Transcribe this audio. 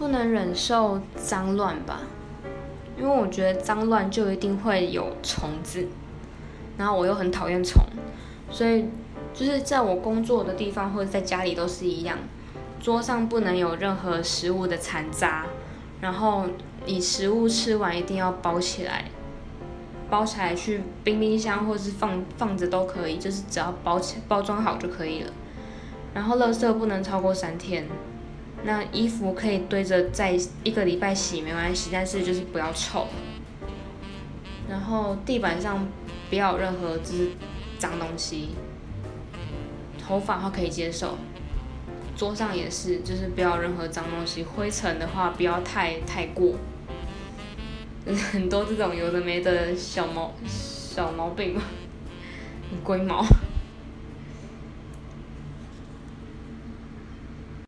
不能忍受脏乱吧，因为我觉得脏乱就一定会有虫子，然后我又很讨厌虫，所以就是在我工作的地方或者在家里都是一样，桌上不能有任何食物的残渣，然后你食物吃完一定要包起来，包起来去冰冰箱或是放放着都可以，就是只要包起包装好就可以了。然后垃圾不能超过三天，那衣服可以堆着在一个礼拜洗没关系，但是就是不要臭。然后地板上不要有任何就是脏东西，头发的话可以接受，桌上也是，就是不要任何脏东西，灰尘的话不要太太过，很多这种有的没的小毛小毛病嘛，龟毛。